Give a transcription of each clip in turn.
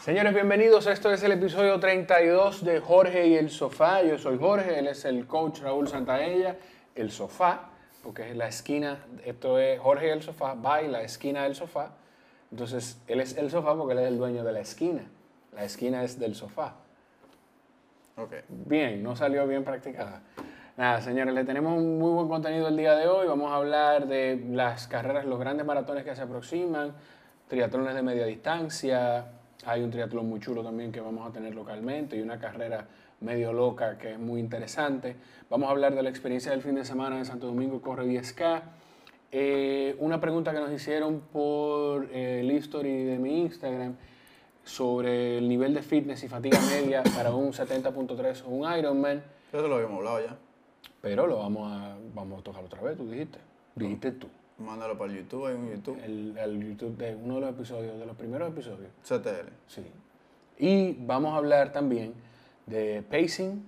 Señores, bienvenidos. Esto es el episodio 32 de Jorge y el Sofá. Yo soy Jorge, él es el coach Raúl Santaella, el sofá, porque es la esquina, esto es Jorge y el Sofá, va y la esquina del sofá. Entonces, él es el sofá porque él es el dueño de la esquina. La esquina es del sofá. Ok. Bien, no salió bien practicada. Nada, señores, le tenemos un muy buen contenido el día de hoy. Vamos a hablar de las carreras, los grandes maratones que se aproximan, triatlones de media distancia. Hay un triatlón muy chulo también que vamos a tener localmente y una carrera medio loca que es muy interesante. Vamos a hablar de la experiencia del fin de semana en Santo Domingo Corre 10K. Eh, una pregunta que nos hicieron por eh, el history de mi Instagram sobre el nivel de fitness y fatiga media para un 70.3 o un Ironman. Eso lo habíamos hablado ya. Pero lo vamos a, vamos a tocar otra vez, tú dijiste. Dijiste tú. Mándalo para el YouTube, hay un YouTube. El, el YouTube de uno de los episodios, de los primeros episodios. CTL. Sí. Y vamos a hablar también de pacing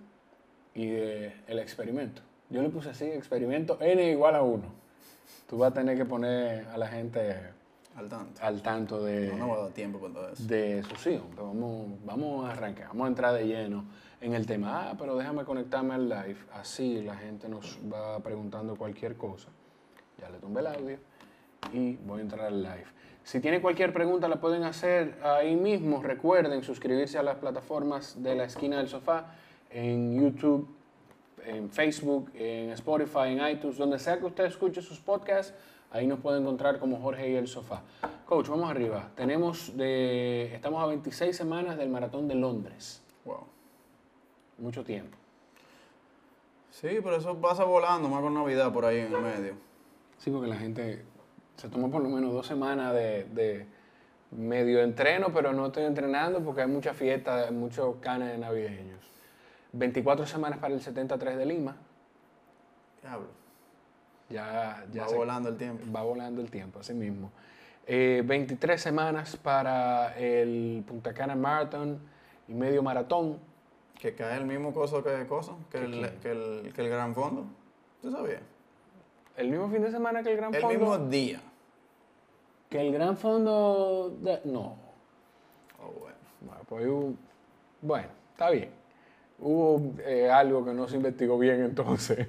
y de el experimento. Yo le puse así, experimento n igual a 1. Tú vas a tener que poner a la gente Al tanto. al tanto de, No, no va a dar tiempo para todo eso. de eso. Sí, vamos, vamos a arrancar, vamos a entrar de lleno en el tema. Ah, pero déjame conectarme al live. Así la gente nos va preguntando cualquier cosa. Ya le tumbé el audio y voy a entrar al live. Si tienen cualquier pregunta la pueden hacer ahí mismo. Recuerden suscribirse a las plataformas de la esquina del sofá en YouTube, en Facebook, en Spotify, en iTunes, donde sea que usted escuche sus podcasts, ahí nos puede encontrar como Jorge y el sofá. Coach, vamos arriba. Tenemos de, estamos a 26 semanas del maratón de Londres. Wow. Mucho tiempo. Sí, pero eso pasa volando, más con Navidad por ahí en el medio. Sí, porque la gente se toma por lo menos dos semanas de, de medio entreno, pero no estoy entrenando porque hay mucha fiesta, muchos canes navideños. 24 semanas para el 73 de Lima. Diablo. Ya, ya va se- volando el tiempo. Va volando el tiempo, así mismo. Eh, 23 semanas para el Punta Cana Marathon y medio maratón. Que cae el mismo coso que ¿Qué el, que, el, que el Gran Fondo. ¿Tú sabías? El mismo fin de semana que el Gran El Fondo. mismo día. Que el Gran Fondo. de- no. Oh, bueno. Bueno, pues hubo- bueno, está bien. Hubo eh, algo que no se investigó bien entonces.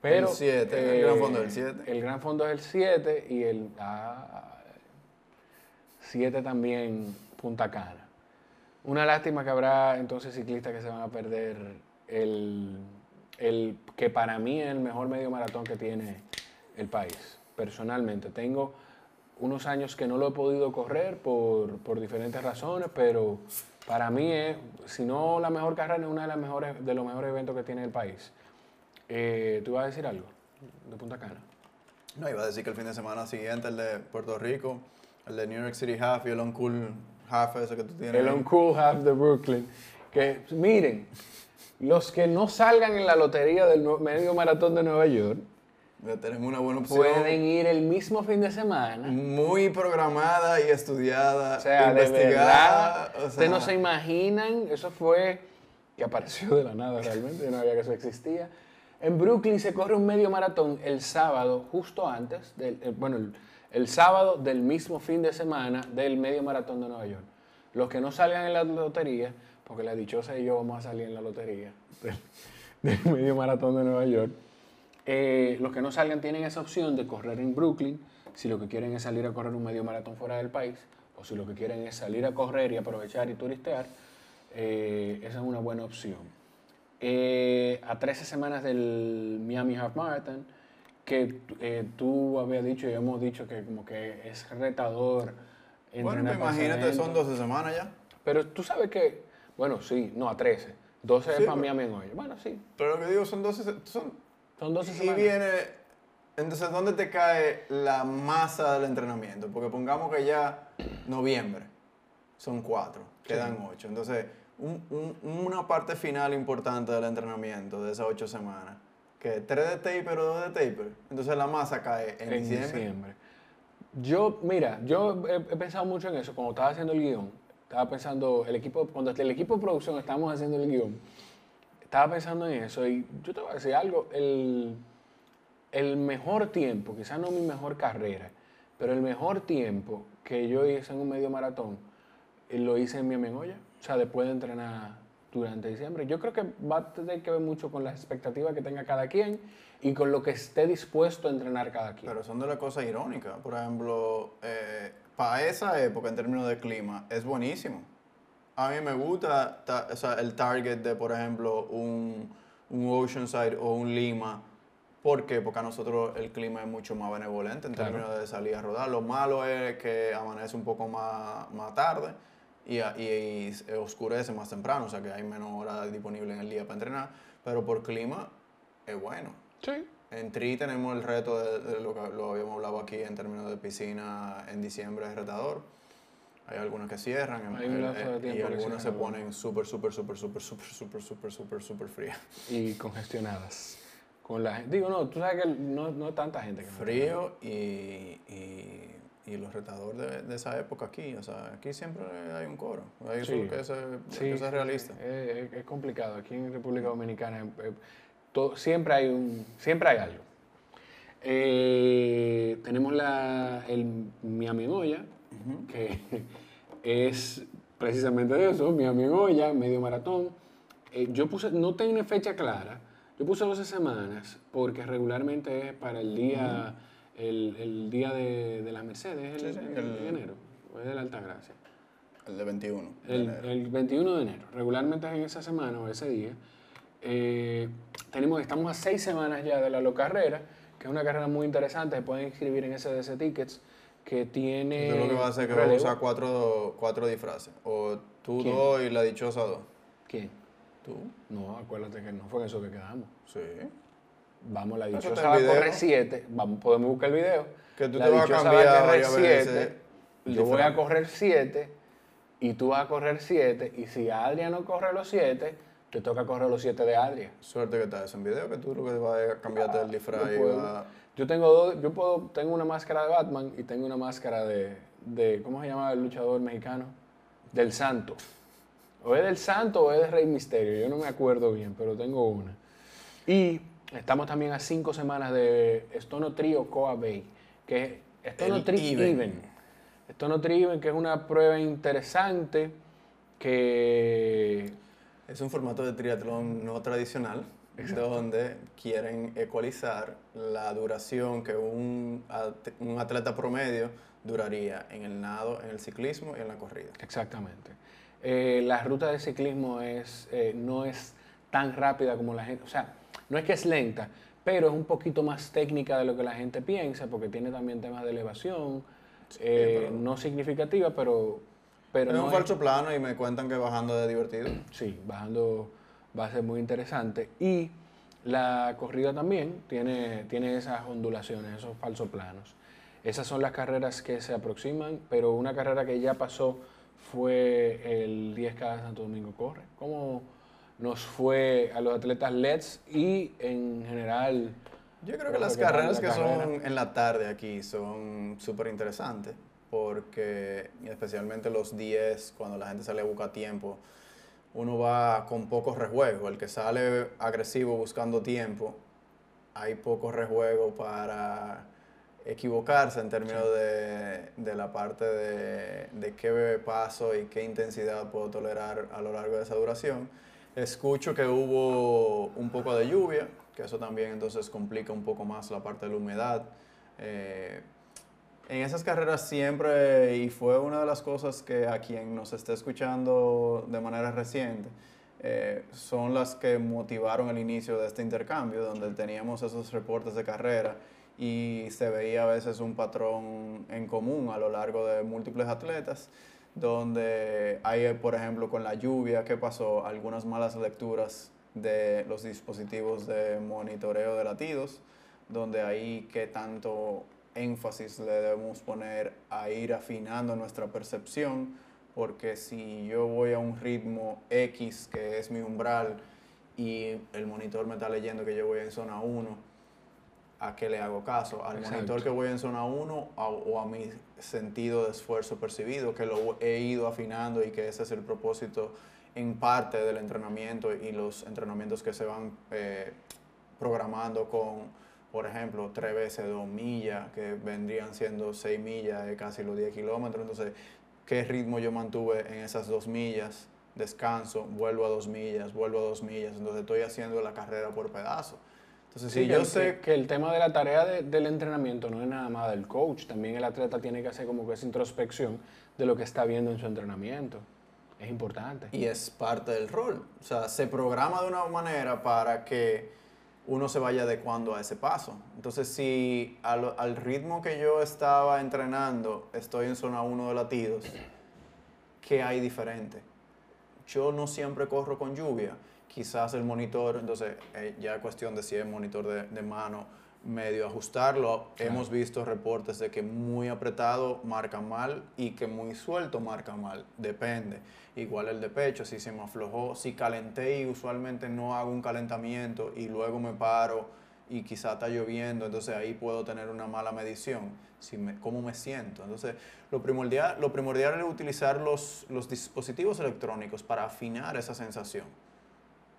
Pero, El siete, el Gran Fondo es el siete. El Gran Fondo es el 7 y el 7 también Punta Cana. Una lástima que habrá entonces ciclistas que se van a perder el, el que para mí es el mejor medio maratón que tiene el país. Personalmente, tengo unos años que no lo he podido correr por, por diferentes razones, pero para mí es, si no la mejor carrera, es una de las mejores, de los mejores eventos que tiene el país. Eh, ¿Tú vas a decir algo de Punta Cana? No, iba a decir que el fin de semana siguiente, el de Puerto Rico, el de New York City Half y el On Cool Half ese que tú tienes. El ahí. Uncool Half de Brooklyn. Que miren, los que no salgan en la lotería del medio maratón de Nueva York Ya tenemos una buena opción. pueden ir el mismo fin de semana. Muy programada y estudiada. O sea, de investigada. verdad, o sea, ustedes no se imaginan, eso fue que apareció de la nada realmente, yo no sabía que eso existía. En Brooklyn se corre un medio maratón el sábado, justo antes, del, eh, bueno, el, el sábado del mismo fin de semana del medio maratón de Nueva York. Los que no salgan en la lotería, porque la dichosa y yo vamos a salir en la lotería del, del medio maratón de Nueva York, eh, los que no salgan tienen esa opción de correr en Brooklyn, si lo que quieren es salir a correr un medio maratón fuera del país, o si lo que quieren es salir a correr y aprovechar y turistear, eh, esa es una buena opción. Eh, a 13 semanas del Miami Half Marathon, que eh, tú habías dicho y hemos dicho que como que es retador. Bueno, imagínate, son evento. 12 semanas ya. Pero tú sabes que, bueno, sí, no, a 13. 12 es para en hoy. Bueno, sí, Pero lo que digo son 12. se- Son, son 12 y semanas. viene. Entonces, ¿dónde te cae la masa del entrenamiento? Porque pongamos que ya noviembre son cuatro, quedan ocho. Entonces, un- un- una parte final importante del entrenamiento de esas ocho semanas, que tres de taper o dos de taper, entonces la masa cae en, en diciembre. diciembre. Yo, mira, yo he, he pensado mucho en eso. Cuando estaba haciendo el guion, estaba pensando, el equipo, cuando el equipo de producción estábamos haciendo el guion, estaba pensando en eso. Y yo te voy a decir algo, el, el mejor tiempo, quizás no mi mejor carrera, pero el mejor tiempo que yo hice en un medio maratón, eh, lo hice en mi Olla, o sea, después de entrenar durante diciembre. Yo creo que va a tener que ver mucho con las expectativas que tenga cada quien y con lo que esté dispuesto a entrenar cada quien. Pero son de las cosas irónicas. Por ejemplo, eh, para esa época, en términos de clima, es buenísimo. A mí me gusta o sea, el target de, por ejemplo, un, un Oceanside o un Lima. ¿Por qué? Porque a nosotros el clima es mucho más benevolente en términos de salir a rodar. Lo malo es que amanece un poco más, más tarde y, y, oscurece más temprano, o sea que hay menos horas disponibles en el día para entrenar. Pero por clima es bueno. Sí. En Tri tenemos el reto de, lo que lo habíamos hablado aquí en términos de piscina en diciembre es retador. Hay algunos que cierran y algunos se ponen súper, súper, súper, súper, súper, súper, súper, súper, súper frías. Y congestionadas. Con la, digo, no, tú sabes que no, no tanta gente. Que Frío y, y, y, los retadores de, esa época aquí. O sea, aquí siempre hay un coro. Hay sí. que, es, que es realista. Es, es, complicado. Aquí en República Dominicana eh, siempre, hay un, siempre hay algo. Eh, tenemos la, el Miami Goya, que es precisamente de eso, Miami Goya, medio maratón. Eh, yo puse, no tengo una fecha clara, yo puse 12 semanas porque regularmente es para el día, el, el, día de, de las Mercedes, el, de enero, o es de la Alta Gracia. El de 21. el, el 21 de enero, regularmente es en esa semana o ese día. Eh, tenemos, estamos a seis semanas ya de la Lo Carrera, que es una carrera muy interesante. Se pueden inscribir en SDC Tickets, que tiene. Yo lo que va a hacer es que va a usar cuatro, cuatro disfraces. O tú dos y la dichosa dos. ¿Quién? ¿Tú? No, acuérdate que no fue en eso que quedamos. Sí. Vamos, la dichosa va a correr siete. Vamos, podemos buscar el video. Que tú la te vas a cambiar va a correr siete. Yo voy a correr siete y tú vas a correr siete. Y si Adrián no corre los siete te toca correr los 7 de Adria. Suerte que estás en video, que tú lo que vas a cambiarte el disfraz. Yo tengo dos, yo puedo, tengo una máscara de Batman y tengo una máscara de, de, ¿cómo se llama el luchador mexicano? Del Santo. O es del Santo o es de Rey Misterio, yo no me acuerdo bien, pero tengo una. Y estamos también a cinco semanas de Stono Trio Coa Bay, que es Stono Trio Even. Stono Trio Even, que es una prueba interesante que es un formato de triatlón no tradicional, donde quieren ecualizar la duración que un, un, atleta promedio duraría en el nado, en el ciclismo y en la corrida. Exactamente. Eh, la ruta de ciclismo es, eh, no es tan rápida como la gente, o sea, no es que es lenta, pero es un poquito más técnica de lo que la gente piensa, porque tiene también temas de elevación, eh, no significativa, pero pero es un falso plano y me cuentan que bajando es divertido. Sí, bajando va a ser muy interesante. Y la corrida también tiene, tiene esas ondulaciones, esos falsos planos. Esas son las carreras que se aproximan, pero una carrera que ya pasó fue el 10K de Santo Domingo Corre. ¿Cómo nos fue a los atletas LEDs y en general? Yo creo que las carreras que son en la tarde aquí son súper interesantes porque especialmente los 10, cuando la gente sale a buscar tiempo, uno va con poco rejuego. El que sale agresivo buscando tiempo, hay poco rejuego para equivocarse en términos de, de, la parte de, de qué paso y qué intensidad puedo tolerar a lo largo de esa duración. Escucho que hubo un poco de lluvia, que eso también entonces complica un poco más la parte de la humedad. Eh, en esas carreras siempre, y fue una de las cosas que a quien nos esté escuchando de manera reciente, eh, son las que motivaron el inicio de este intercambio, donde teníamos esos reportes de carrera y se veía a veces un patrón en común a lo largo de múltiples atletas, donde hay, por ejemplo, con la lluvia, ¿qué pasó? Algunas malas lecturas de los dispositivos de monitoreo de latidos, donde ahí que tanto énfasis le debemos poner a ir afinando nuestra percepción, porque si yo voy a un ritmo X, que es mi umbral, y el monitor me está leyendo que yo voy en zona 1, ¿a qué le hago caso? ¿Al monitor que voy en zona 1 o a mi sentido de esfuerzo percibido, que lo he ido afinando y que ese es el propósito en parte del entrenamiento y los entrenamientos que se van eh, programando con por ejemplo, tres veces dos millas, que vendrían siendo seis millas de casi los 10 kilómetros. Entonces, ¿qué ritmo yo mantuve en esas dos millas? Descanso, vuelvo a dos millas, vuelvo a dos millas. Entonces, estoy haciendo la carrera por pedazo. Entonces, Sí, si yo sé que el tema de la tarea de- del entrenamiento no es nada más del coach, también el atleta tiene que hacer como que esa introspección de lo que está viendo en su entrenamiento. Es importante. Y es parte del rol. O sea, se programa de una manera para que uno se vaya adecuando a ese paso. Entonces, si al, ritmo que yo estaba entrenando estoy en zona 1 de latidos, ¿qué hay diferente? Yo no siempre corro con lluvia. Quizás el monitor, entonces eh, ya es cuestión de si es monitor de mano, medio ajustarlo. Hemos visto reportes de que muy apretado marca mal y que muy suelto marca mal. Depende. Igual el de pecho, si se me aflojó, si calenté y usualmente no hago un calentamiento y luego me paro y quizá está lloviendo, entonces ahí puedo tener una mala medición, si me, cómo me siento. Entonces, lo primordial, lo primordial es utilizar los, los dispositivos electrónicos para afinar esa sensación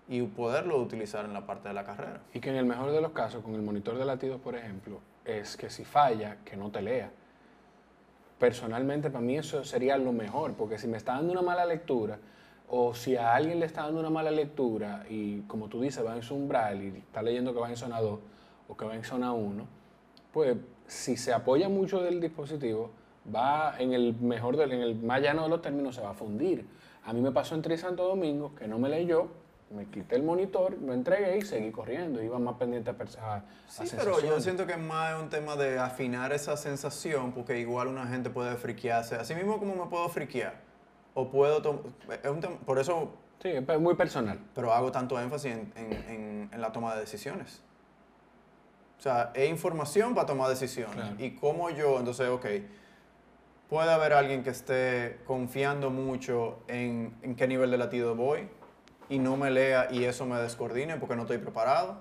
y poderlo utilizar en la parte de la carrera. Y que en el mejor de los casos, con el monitor de latidos, por ejemplo, es que si falla, que no te lea. Personalmente, para mí eso sería lo mejor, porque si me está dando una mala lectura, o si a alguien le está dando una mala lectura y, como tú dices, va en su umbral y está leyendo que va en zona 2 o que va en zona 1, pues si se apoya mucho del dispositivo, va en el mejor, del, en el más llano de los términos, se va a fundir. A mí me pasó en Tri Santo Domingo, que no me leyó, me quité el monitor, me entregué y seguí corriendo. Iba más pendiente a, a, a Sí, pero yo siento que es más un tema de afinar esa sensación, porque igual una gente puede friquearse. Así mismo como me puedo friquear, o puedo... es un tema- por eso, Sí, es muy personal. pero hago tanto énfasis en, en- en- en la toma de decisiones. O sea, es información para tomar decisiones. Claro. Y como yo, entonces, ok, puede haber alguien que esté confiando mucho en, en qué nivel de latido voy y no me lea y eso me descoordine porque no estoy preparado.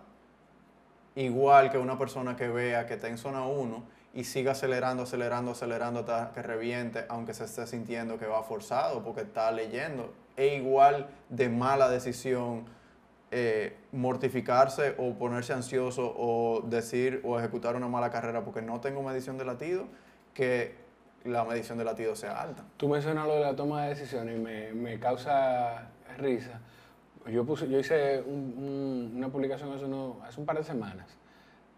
Igual que una persona que vea que está en zona 1 y siga acelerando, acelerando, acelerando hasta que reviente, aunque se esté sintiendo que va forzado porque está leyendo. E igual de mala decisión eh, mortificarse o ponerse ansioso o decir o ejecutar una mala carrera porque no tengo medición de latido, que la medición de latido sea alta. Tú mencionas lo de la toma de decisiones y me, me causa risa. Yo, puse, yo hice un- un- una publicación hace, uno- hace un par de semanas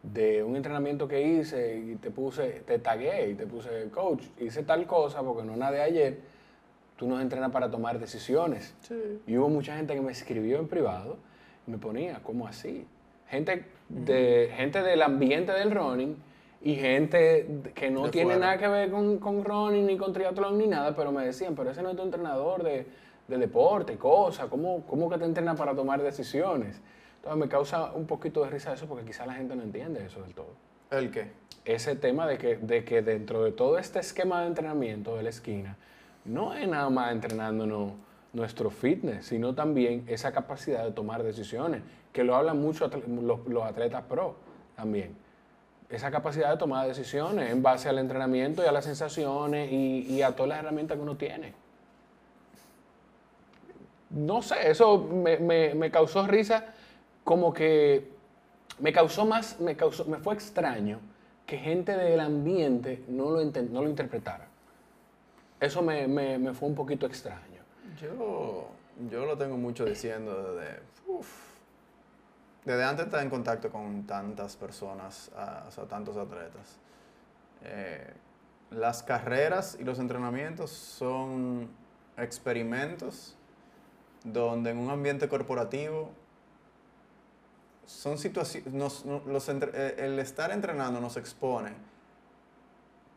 de un entrenamiento que hice y te puse, te tagué y te puse, coach, hice tal cosa porque no nada de ayer, tú nos entrenas para tomar decisiones. Y hubo mucha gente que me escribió en privado y me ponía, ¿cómo así? Gente, de, gente del ambiente del running y gente que no De tiene fuera. nada que ver con, con running ni con triatlón ni nada, pero me decían, pero ese no es tu entrenador de, de deporte, cosas, ¿cómo, ¿cómo que te entrena para tomar decisiones? Entonces me causa un poquito de risa eso porque quizá la gente no entiende eso del todo. ¿El qué? Ese tema de que, de que dentro de todo este esquema de entrenamiento de la esquina, no es nada más entrenándonos nuestro fitness, sino también esa capacidad de tomar decisiones, que lo hablan mucho los atletas pro también. Esa capacidad de tomar decisiones en base al entrenamiento y a las sensaciones y, y a todas las herramientas que uno tiene. No sé, eso me, me- me causó risa, como que me causó más, me, causó, me fue extraño que gente del ambiente no lo, no lo interpretara. Eso me, me- fue un poquito extraño. Yo, yo lo tengo mucho diciendo desde, uf, desde antes estar en contacto con tantas personas, ah, o sea, tantos atletas. Eh, las carreras y los entrenamientos son experimentos donde en un ambiente corporativo son situaciones, nos- los entre- eh, el estar entrenando nos expone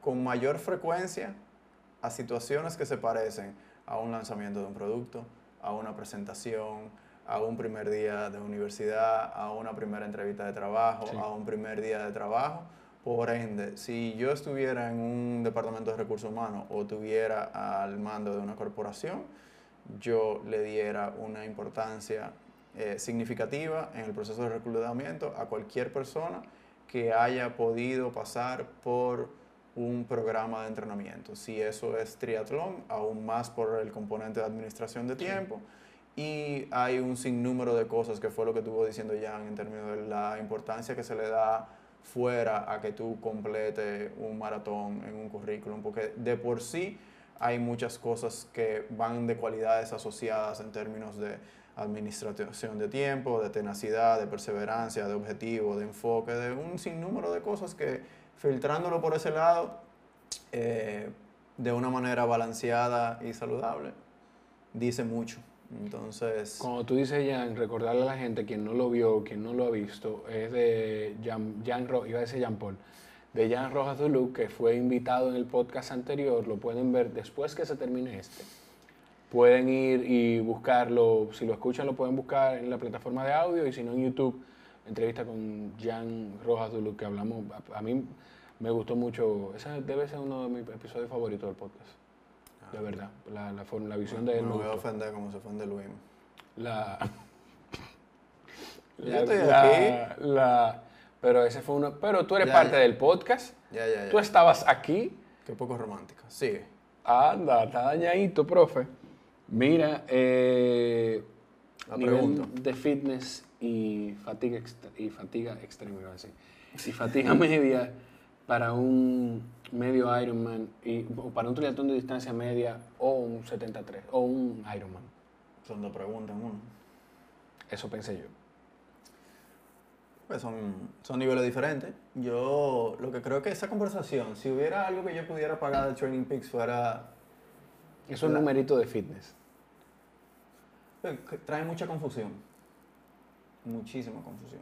con mayor frecuencia a situaciones que se parecen a un lanzamiento de un producto, a una presentación, a un primer día de universidad, a una primera entrevista de trabajo, Sí. a un primer día de trabajo. Por ende, si yo estuviera en un departamento de recursos humanos o estuviera al mando de una corporación, yo le diera una importancia eh, significativa en el proceso de reclutamiento a cualquier persona que haya podido pasar por un programa de entrenamiento. Si eso es triatlón, aún más por el componente de administración de tiempo. Y hay un sinnúmero de cosas que fue lo que estuvo diciendo Jan en términos de la importancia que se le da fuera a que tú completes un maratón en un currículum, porque de por sí hay muchas cosas que van de cualidades asociadas en términos de administración de tiempo, de tenacidad, de perseverancia, de objetivo, de enfoque, de un sinnúmero de cosas que filtrándolo por ese lado, eh, de una manera balanceada y saludable, dice mucho. Entonces... Cuando tú dices Jan, recordarle a la gente, quien no lo vio, quien no lo ha visto, es de Jan, Jan iba a decir Jean Paul, de Jan Rojas Duluc, que fue invitado en el podcast anterior, lo pueden ver después que se termine este. Pueden ir y buscarlo, si lo escuchan lo pueden buscar en la plataforma de audio y si no en YouTube, entrevista con Jan Rojas Duluc, que hablamos, a, mí me gustó mucho, ese debe ser uno de mis episodios favoritos del podcast de verdad. La, la, forma, la visión de él. Me voy a ofender como se ofende Luis. La. Yo estoy aquí. La, pero ese fue uno. Pero tú eres parte del podcast. Ya, ya, ya. Tú estabas aquí. Qué poco romántica. Sigue. Anda, está dañadito, profe. Mira, eh, la pregunta. de fitness y fatiga, y fatiga extrema, iba a decir. Y fatiga media para un medio Ironman y para un triatlón de distancia media o un 73 o un Ironman? Son dos preguntas uno. Eso pensé yo. Pues son, son niveles diferentes. Yo lo que creo que esa conversación, si hubiera algo que yo pudiera pagar de Training Peaks fuera... Es un numerito de fitness. Eh, trae mucha confusión. Muchísima confusión.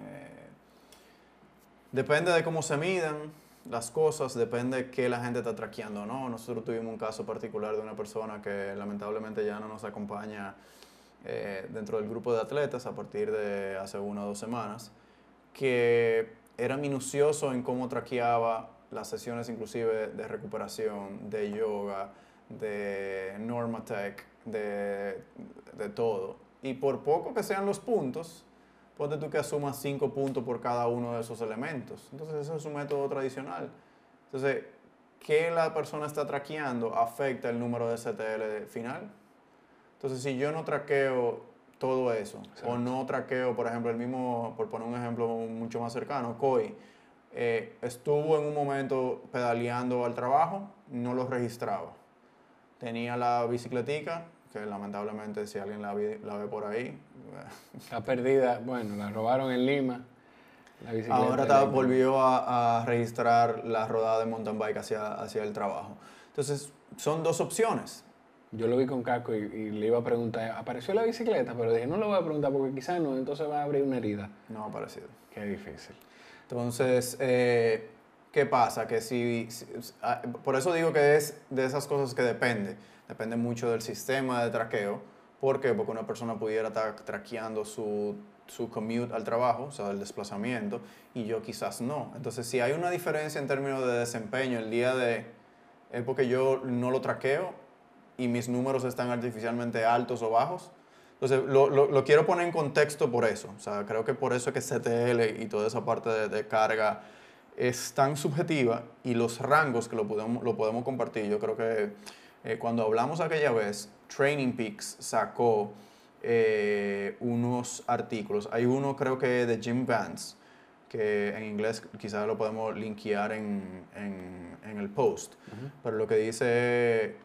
Eh, depende de cómo se midan las cosas, depende de qué la gente está traqueando no. Nosotros tuvimos un caso particular de una persona que lamentablemente ya no nos acompaña eh, dentro del grupo de atletas a partir de hace una o dos semanas, que era minucioso en cómo traqueaba las sesiones inclusive de recuperación, de yoga, de Normatech, de, de todo. Y por poco que sean los puntos, ponte tú que asumas 5 puntos por cada uno de esos elementos. Entonces, eso es un método tradicional. Entonces, ¿qué la persona está traqueando afecta el número de CTL final? Entonces, si yo no traqueo todo eso, o no traqueo, por ejemplo, el mismo, por poner un ejemplo mucho más cercano, COI, eh, estuvo en un momento pedaleando al trabajo, no lo registraba. Tenía la bicicletica, que lamentablemente si alguien la, la ve por ahí, Está perdida, bueno, la robaron en Lima. Ahora volvió a, registrar la rodada de mountain bike hacia, hacia el trabajo. Entonces, son dos opciones. Yo lo vi con Caco y, le iba a preguntar, ¿apareció la bicicleta? Pero dije, no lo voy a preguntar porque quizás no, entonces va a abrir una herida. No ha aparecido. Qué difícil. Entonces, eh, ¿qué pasa? Que si, ah, por eso digo que es de esas cosas que depende. Depende mucho del sistema de traqueo ¿Por qué? Porque una persona pudiera estar traqueando su, su commute al trabajo, o sea, el desplazamiento, y yo quizás no. Entonces, si hay una diferencia en términos de desempeño el día de... es porque yo no lo traqueo y mis números están artificialmente altos o bajos. Entonces, lo, lo, lo quiero poner en contexto por eso. O sea, creo que por eso es que CTL y toda esa parte de, de carga es tan subjetiva y los rangos que lo podemos, lo podemos compartir, yo creo que eh, cuando hablamos aquella vez, Training Peaks sacó eh, unos artículos. Hay uno creo que de Jim Vance, que en inglés quizás lo podemos linkear en, en, el post, pero lo que dice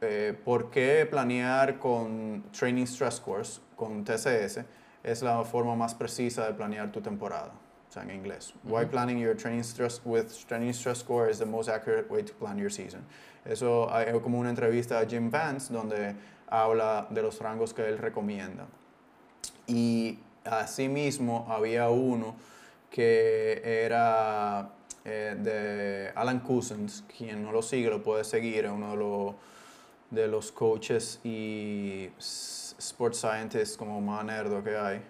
eh, por qué planear con Training Stress Scores, con TCS, es la forma más precisa de planear tu temporada. O sea, en inglés. Why planning your training stress with training stress score is the most accurate way to plan your season. Eso es como una entrevista a Jim Vance donde habla de los rangos que él recomienda. Y asimismo había uno que era eh, de Alan Cousins, quien no lo sigue lo puede seguir, es uno de los, de los coaches y sports scientists como más nerdo que hay.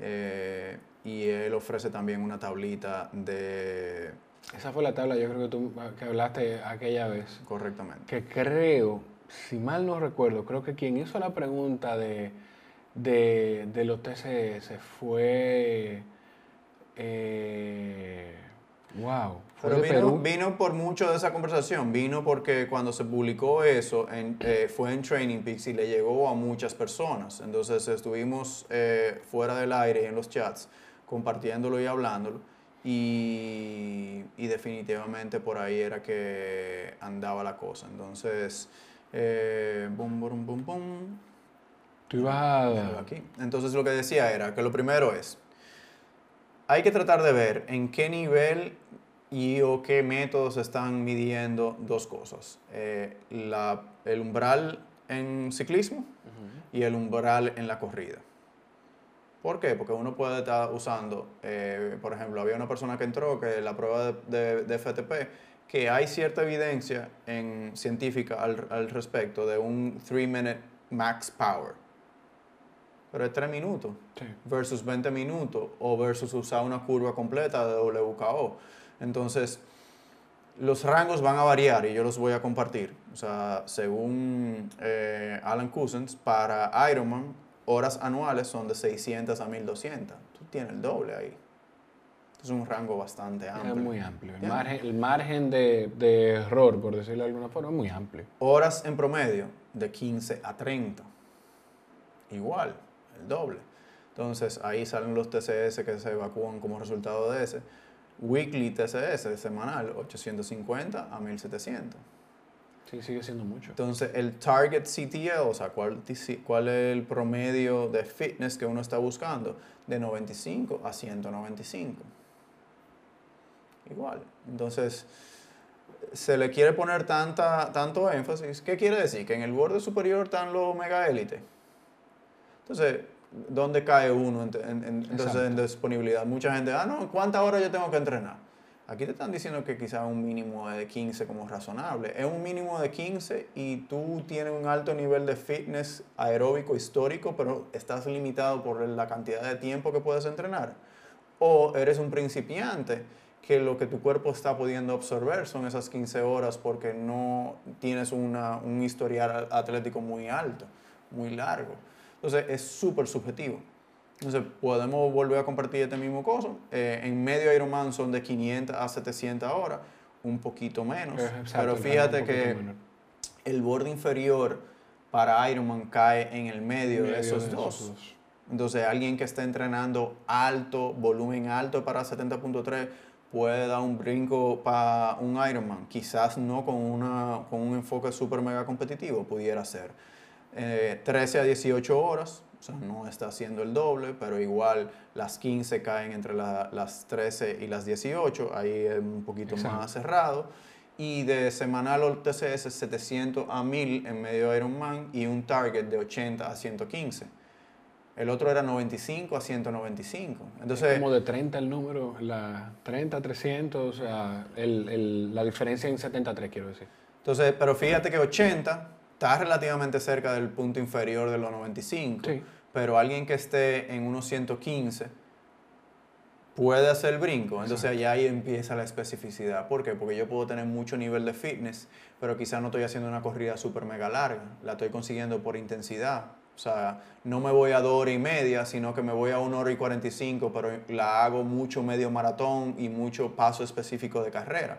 Eh, y él ofrece también una tablita de esa fue la tabla, yo creo que tú que hablaste aquella vez. Correctamente. Que creo, si mal no recuerdo, creo que quien hizo la pregunta de, de, los TCS fue... Eh, wow. Pero vino, vino, por mucho de esa conversación, vino porque cuando se publicó eso eh, fue en Training Peaks y le llegó a muchas personas. Entonces estuvimos eh, fuera del aire y en los chats compartiéndolo y hablándolo y, y definitivamente por ahí era que andaba la cosa. Entonces, eh, bum, bum, bum, bum. Tú ibas a... Aquí. Entonces lo que decía era que lo primero es, hay que tratar de ver en qué nivel y o qué métodos están midiendo dos cosas. Eh, la- el umbral en ciclismo y el umbral en la corrida. ¿Por qué? Porque uno puede estar usando, eh, por ejemplo, había una persona que entró que la prueba de, de- de FTP, que hay cierta evidencia en, científica al, al respecto de un 3-minute max power. Pero es 3 minutos Sí. versus 20 minutos o versus usar una curva completa de WKO. Entonces, los rangos van a variar y yo los voy a compartir. O sea, según eh, Alan Cousins, para Ironman, horas anuales son de 600 a 1200. Tú tienes el doble ahí. Es un rango bastante amplio. Es muy amplio. El Ya. margen, el margen de, de error, por decirlo de alguna forma, es muy amplio. Horas en promedio de 15 a 30. Igual, el doble. Entonces ahí salen los TCS que se evacúan como resultado de ese. Weekly TCS semanal, 850 a 1700. Sí, sigue siendo mucho. Entonces el target CTL, o sea, cuál, cuál es el promedio de fitness que uno está buscando, de 95 a 195. Igual. Entonces, se le quiere poner tanta, tanto énfasis. ¿Qué quiere decir? Que en el borde superior están los mega élite. Entonces, ¿dónde cae uno en, en- en- entonces, en disponibilidad? Mucha gente, ah, no, ¿cuántas horas yo tengo que entrenar? Aquí te están diciendo que quizás un mínimo de 15 como razonable. Es un mínimo de 15 y tú tienes un alto nivel de fitness aeróbico histórico, pero estás limitado por la cantidad de tiempo que puedes entrenar. O eres un principiante que lo que tu cuerpo está pudiendo absorber son esas 15 horas porque no tienes una- un historial atlético muy alto, muy largo. Entonces es súper subjetivo. Entonces podemos volver a compartir este mismo coso. Eh, en medio Ironman son de 500 a 700 horas, un poquito menos. Exacto, pero fíjate que menor. el borde inferior para Ironman cae en el medio, de Medio esos dos. Entonces, alguien que esté entrenando alto, volumen alto para 70.3, puede dar un brinco para un Ironman. Quizás no con, una, con un enfoque súper mega competitivo, pudiera ser. Eh, 13 a 18 horas, o sea, no está haciendo el doble, pero igual las 15 caen entre la- las 13 y las 18, ahí es un poquito Exacto. más cerrado. Y de semanal o TCS 700 a 1000 en medio Ironman y un target de 80 a 115. El otro era 95 a 195. Entonces, es como de 30 el número, la 30, 300, o sea, el, el- la diferencia en 73, quiero decir. entonces, pero fíjate que 80 está relativamente cerca del punto inferior de los 95. Sí. Pero alguien que esté en unos 115 puede hacer el brinco. Entonces allá ahí empieza la especificidad. ¿Por qué? Porque yo puedo tener mucho nivel de fitness, pero quizás no estoy haciendo una corrida súper mega larga. La estoy consiguiendo por intensidad. O sea, no me voy a dos horas y media, sino que me voy a una hora y 45, pero la hago mucho medio maratón y mucho paso específico de carrera.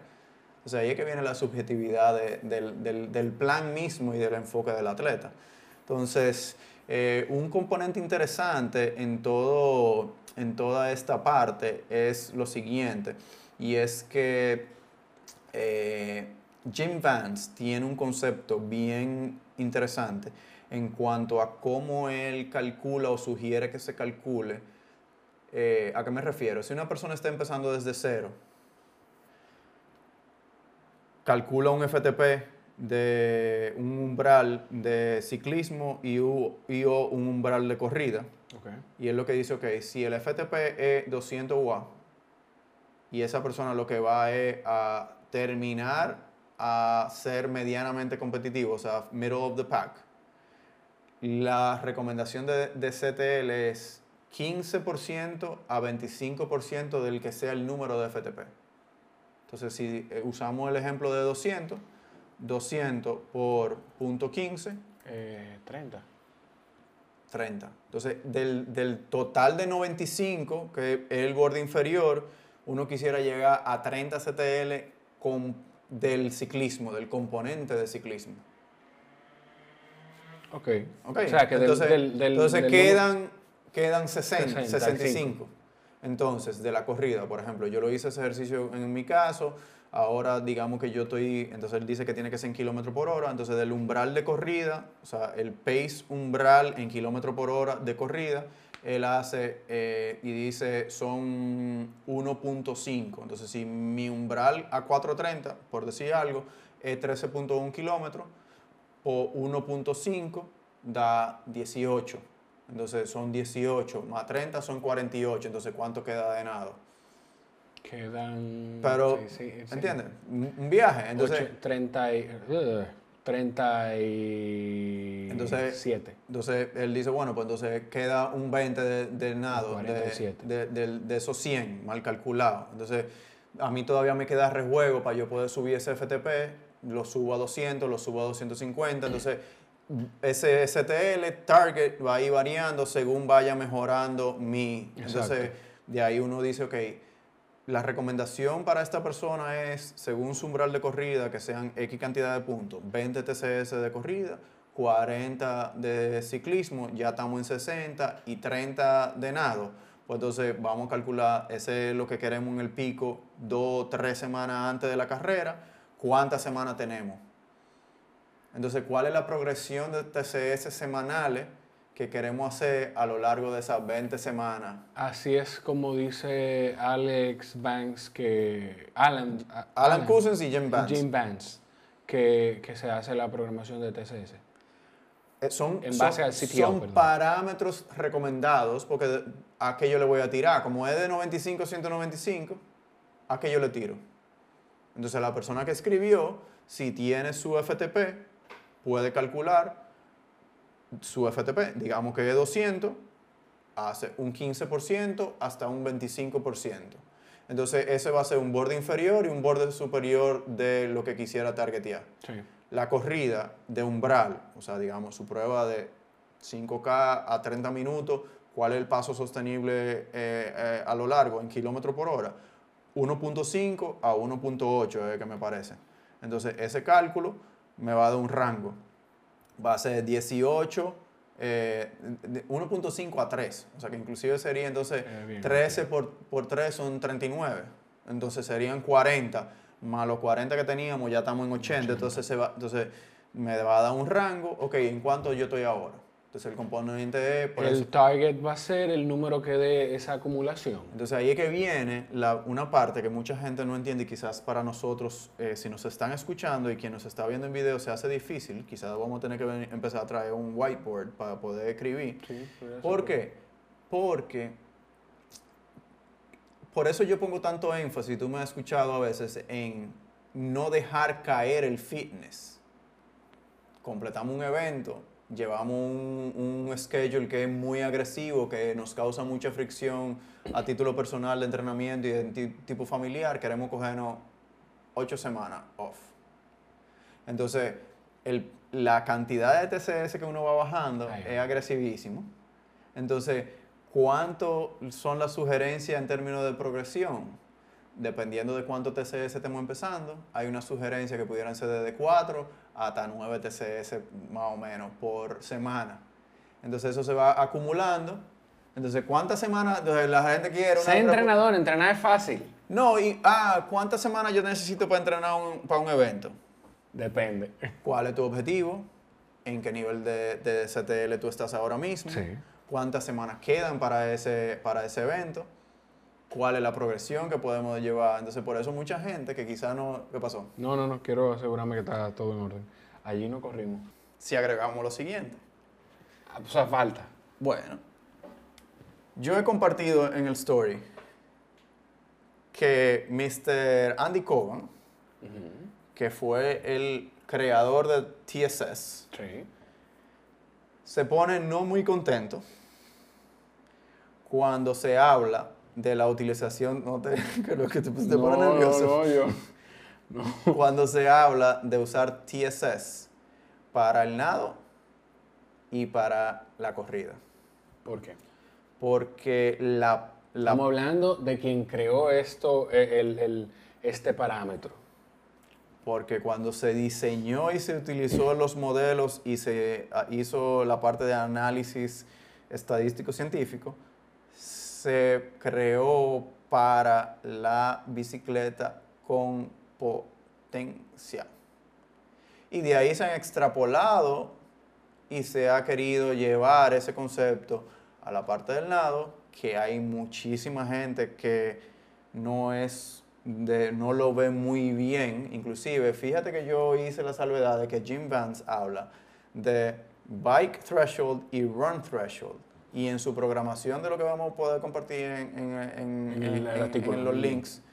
O sea, ahí es que viene la subjetividad de- del, del- del plan mismo y del enfoque del atleta. Entonces, eh, un componente interesante en, todo, en toda esta parte es lo siguiente, y es que eh, Jim Vance tiene un concepto bien interesante en cuanto a cómo él calcula o sugiere que se calcule. Eh, ¿A qué me refiero? Si una persona está empezando desde cero, calcula un FTP de un umbral de ciclismo y, u- y o un umbral de corrida. Ok. Y es lo que dice, ok, si el FTP es 200 watts y esa persona lo que va es a terminar a ser medianamente competitivo, o sea, middle of the pack, la recomendación de, de CTL es 15% a 25% del que sea el número de FTP. Entonces, si eh, usamos el ejemplo de 200, 200 por punto 15, Eh, 30. 30. Entonces, del, del total de 95, que es el borde inferior, uno quisiera llegar a 30 CTL con, del ciclismo, del componente de ciclismo. Ok. ¿ok? O sea, que entonces, del, del- entonces quedan, quedan 60, 60, 65. Entonces, de la corrida, por ejemplo, yo lo hice ese ejercicio en mi caso, ahora digamos que yo estoy, entonces él dice que tiene que ser en kilómetro por hora, entonces del umbral de corrida, o sea, el pace umbral en kilómetro por hora de corrida, él hace eh, y dice son 1.5. Entonces, si mi umbral a 4.30, por decir algo, es 13.1 kilómetros, o 1.5 da 18. Entonces, son 18, más 30 son 48. Entonces, ¿cuánto queda de nado? Quedan. Pero, sí, sí, sí. ¿entiendes? Un viaje. Entonces, Ocho- 30 y. uh, 37. Entonces, Entonces él dice, bueno, pues entonces queda un 20 de, de nado, de, 47. de, de- de esos 100 mal calculado. Entonces a mí todavía me queda rejuego para yo poder subir ese FTP, lo subo a 200, lo subo a 250. Entonces ese STL, target, va a ir variando según vaya mejorando mi... Entonces Exacto. de ahí uno dice, ok, la recomendación para esta persona es, según su umbral de corrida, que sean X cantidad de puntos, 20 TCS de corrida, 40 de ciclismo, ya estamos en 60 y 30 de nado. Pues entonces vamos a calcular, ese es lo que queremos en el pico, dos, tres semanas antes de la carrera, ¿cuántas semanas tenemos? Entonces, ¿cuál es la progresión de TCS semanales que queremos hacer a lo largo de esas 20 semanas? Así es como dice Alex Banks que. Alan. a- Alan Cousins y Jim Vance. Jim Vance, que, que se hace la programación de TCS. Eh, son, En son- base al CTO, son perdón. parámetros recomendados, porque a qué yo le voy a tirar. Como es de 95 a 195, a qué yo le tiro. Entonces la persona que escribió, si tiene su FTP, puede calcular su FTP. Digamos que es 200, hace un 15% hasta un 25%. Entonces ese va a ser un borde inferior y un borde superior de lo que quisiera targetear Sí. la corrida de umbral, o sea, digamos, su prueba de 5K a 30 minutos, cuál es el paso sostenible eh, eh, a lo largo en kilómetro por hora, 1.5 a 1.8 es que me parece. Entonces, ese cálculo me va a dar un rango. Va a ser 18, eh, de 1.5 a 3, o sea, que inclusive sería entonces Eh, bien, 13 por, por 3 son 39, entonces serían 40, más los 40 que teníamos ya estamos en 80, entonces, se va, entonces me va a dar un rango, ok, ¿en cuánto yo estoy ahora? Entonces el componente por el eso- target va a ser el número que dé esa acumulación. entonces ahí es que viene la- una parte que mucha gente no entiende y quizás para nosotros, eh, si nos están escuchando y quien nos está viendo en video se hace difícil, quizás vamos a tener que venir- empezar a traer un whiteboard para poder escribir. ¿Por qué? Porque por eso yo pongo tanto énfasis, tú me has escuchado a veces, en no dejar caer el fitness. Completamos un evento, llevamos un, un schedule que es muy agresivo, que nos causa mucha fricción a título personal de entrenamiento y de ti- tipo familiar, queremos cogernos ocho semanas off. Entonces, el- la cantidad de TCS que uno va bajando va. es agresivísimo. Entonces, ¿cuánto son las sugerencias en términos de progresión? Dependiendo de cuánto TCS estemos empezando, hay una sugerencia que pudieran ser desde 4 hasta 9 TCS más o menos por semana. Entonces eso se va acumulando. Entonces, ¿cuántas semanas? Entonces, la gente quiere Ser entrenador, entrenar es fácil. No, y, ah, ¿cuántas semanas yo necesito para entrenar un- para un evento? Depende. ¿Cuál es tu objetivo? ¿En qué nivel de, de CTL tú estás ahora mismo? Sí. ¿Cuántas semanas quedan para ese, para ese evento? ¿Cuál es la progresión que podemos llevar? Entonces, por eso mucha gente que quizá no... ¿Qué pasó? No, no, no, quiero asegurarme que está todo en orden. Allí no corrimos. Si agregamos lo siguiente. Ah, O sea, falta. Bueno, yo he compartido en el story que Mr. Andy Cogan, que fue el creador de TSS, Sí. se pone no muy contento cuando se habla de la utilización, no te, lo que te, te pone nervioso, No, no, yo. cuando se habla de usar TSS para el nado y para la corrida. ¿Por qué? Porque la, la Estamos hablando de quien creó esto, eh, el, el- este parámetro. Porque cuando se diseñó y se utilizó los modelos y se ah, hizo la parte de análisis estadístico científico, se creó para la bicicleta con potencia. Y de ahí se han extrapolado y se ha querido llevar ese concepto a la parte del nado, que hay muchísima gente que no es de, no lo ve muy bien. Inclusive, fíjate que yo hice la salvedad de que Jim Vance habla de bike threshold y run threshold. Y en su programación de lo que vamos a poder compartir en, los links,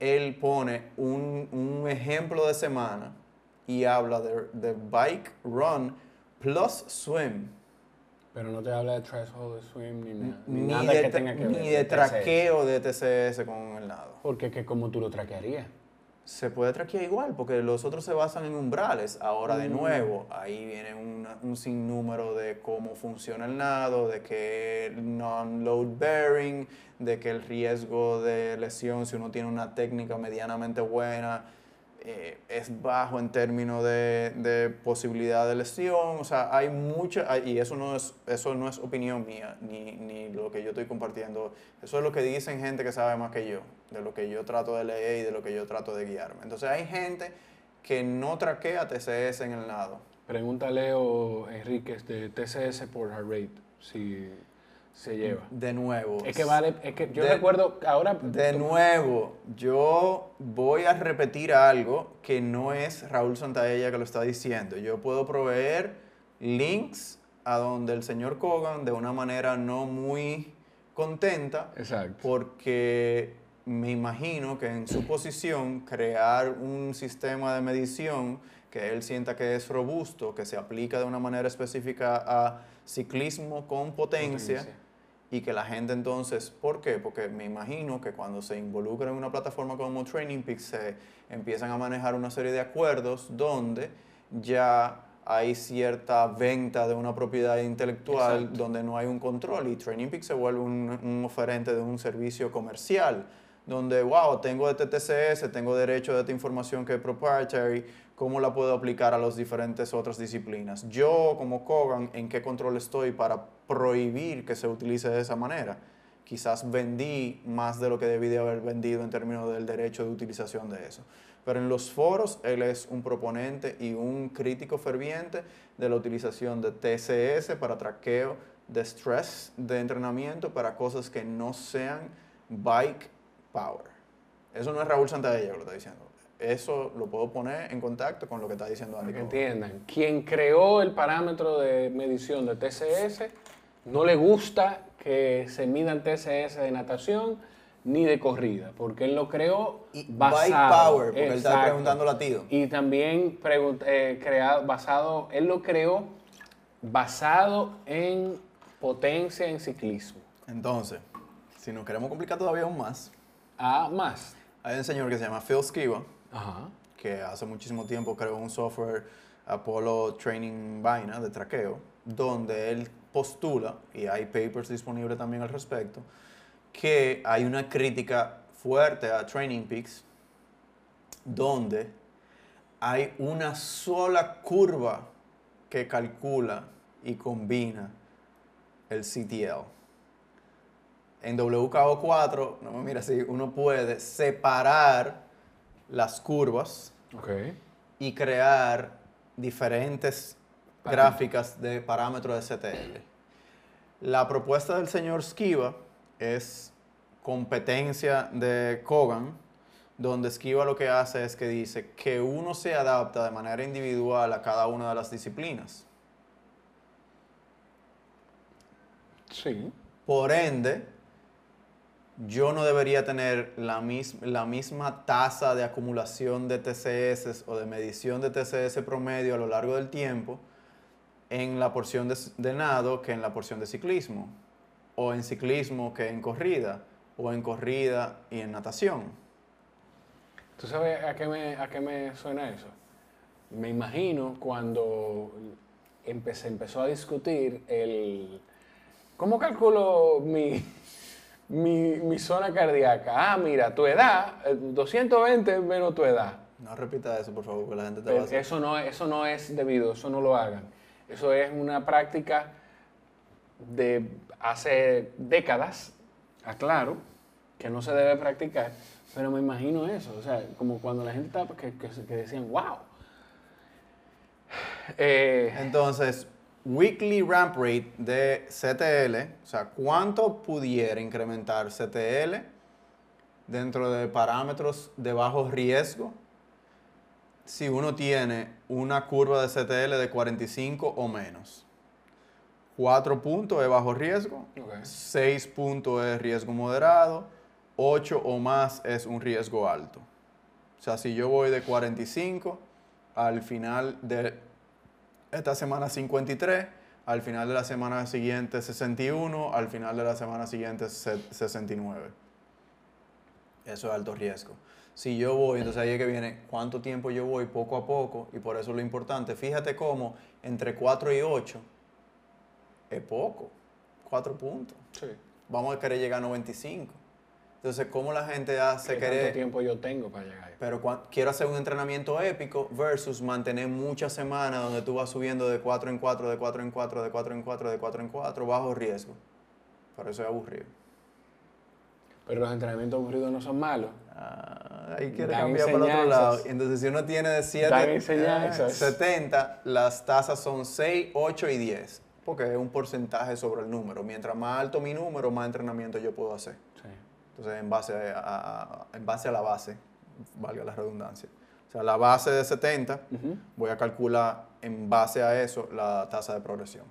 él pone un, un, ejemplo de semana y habla de, de bike run plus swim. Pero no te habla de threshold de swim ni, nada, ni, nada de, que tenga que ver. Ni de traqueo de TCS con el nado. Porque que como tú lo traquearías. Se puede traquear igual, porque los otros se basan en umbrales. Ahora, de mm. nuevo, ahí viene un sinnúmero de cómo funciona el nado, de que non-load bearing, de que el riesgo de lesión, si uno tiene una técnica medianamente buena, eh, es bajo en términos de, posibilidad de lesión, o sea, hay mucha, y eso no es, eso no es opinión mía, ni, ni, lo que yo estoy compartiendo, eso es lo que dicen gente que sabe más que yo, de lo que yo trato de leer y de lo que yo trato de guiarme. Entonces hay gente que no traquea TCS en el lado. Pregunta Leo Enríquez de TCS por heart rate, si se lleva. De nuevo. Es que vale, es que yo recuerdo ahora... De nuevo, yo voy a repetir algo que no es Raúl Santaella que lo está diciendo. Yo puedo proveer links a donde el señor Kogan de una manera no muy contenta. Exacto. Porque me imagino que en su posición crear un sistema de medición que él sienta que es robusto, que se aplica de una manera específica a ciclismo con potencia y que la gente entonces, ¿por qué? Porque me imagino que cuando se involucra en una plataforma como Training Peaks se empiezan a manejar una serie de acuerdos donde ya hay cierta venta de una propiedad intelectual donde no hay un control y Training Peaks se vuelve un, un, oferente de un servicio comercial donde, wow, tengo de TTCS, tengo derecho de esta información que es proprietary, ¿cómo la puedo aplicar a las diferentes otras disciplinas? Yo como Kogan, ¿en qué control estoy para prohibir que se utilice de esa manera. Quizás vendí más de lo que debí de haber vendido en términos del derecho de utilización de eso. Pero en los foros él es un proponente y un crítico ferviente de la utilización de TCS para traqueo de stress de entrenamiento para cosas que no sean bike power. Eso no es Raúl Santadella que lo está diciendo. Eso lo puedo poner en contacto con lo que está diciendo Andy. Que entiendan, quien creó el parámetro de medición de TCS no le gusta que se midan TCS de natación ni de corrida, porque él lo creó basado. power, porque él está preguntando latido. Y también eh, creado, basado, él lo creó basado en potencia en ciclismo. Entonces, si nos queremos complicar todavía aún más. Ah, más. Hay un señor que se llama Phil Skiba, que hace muchísimo tiempo creó un software Apollo Training Vaina de traqueo, donde él postula, y hay papers disponibles también al respecto, que hay una crítica fuerte a Training Peaks, donde hay una sola curva que calcula y combina el CTL. En WKO4, no me mira así, uno puede separar las curvas y crear diferentes gráficas de parámetros de CTL. La propuesta del señor Skiva es competencia de Kogan, donde Skiva lo que hace es que dice que uno se adapta de manera individual a cada una de las disciplinas. Sí. Por ende, yo no debería tener la, la misma tasa de acumulación de TCS o de medición de TCS promedio a lo largo del tiempo en la porción de, nado que en la porción de ciclismo, o en ciclismo que en corrida, o en corrida y en natación. ¿Tú sabes a qué me, a qué me suena eso? Me imagino cuando empecé, empezó a discutir el... ¿Cómo calculo mi, mi, mi, zona cardíaca? Ah, mira, tu edad, 220 eh, menos tu edad. No repita eso, por favor, que la gente te va a Eso no, eso no es debido, eso no lo hagan. Eso es una práctica de hace décadas aclaro que no se debe practicar, pero me imagino eso, o sea, como cuando la gente estaba, que, que, que decían, wow. Eh, Entonces, weekly ramp rate de CTL, o sea, ¿cuánto pudiera incrementar CTL dentro de parámetros de bajo riesgo si uno tiene una curva de CTL de 45 o menos? 4 puntos es bajo riesgo, Ok. 6 puntos es riesgo moderado, 8 o más es un riesgo alto. O sea, si yo voy de 45 al final de esta semana 53, al final de la semana siguiente 61, al final de la semana siguiente se- 69. Eso es alto riesgo. Si yo voy, entonces ahí es que viene cuánto tiempo yo voy poco a poco y por eso lo importante, fíjate cómo entre 4 y 8 es poco, 4 puntos. sí. Vamos a querer llegar a 95. Entonces, ¿cómo la gente hace ¿Qué querer tiempo yo tengo para llegar ahí? pero quiero hacer un entrenamiento épico versus mantener muchas semanas donde tú vas subiendo de 4 en 4, de 4 en 4, de 4 en 4, de 4 en 4, bajo riesgo. Por eso es aburrido. Pero los entrenamientos aburridos no son malos. Ah, ahí quiere Dan cambiar para el otro lado. Entonces, si uno tiene de Dan 7, enseñanzas. 70, las tasas son 6, 8 y 10. Porque es un porcentaje sobre el número. Mientras más alto mi número, más entrenamiento yo puedo hacer. Sí. Entonces, en base a, a- en base a la base, valga la redundancia. O sea, la base de 70, Ujú. voy a calcular en base a eso la tasa de progresión.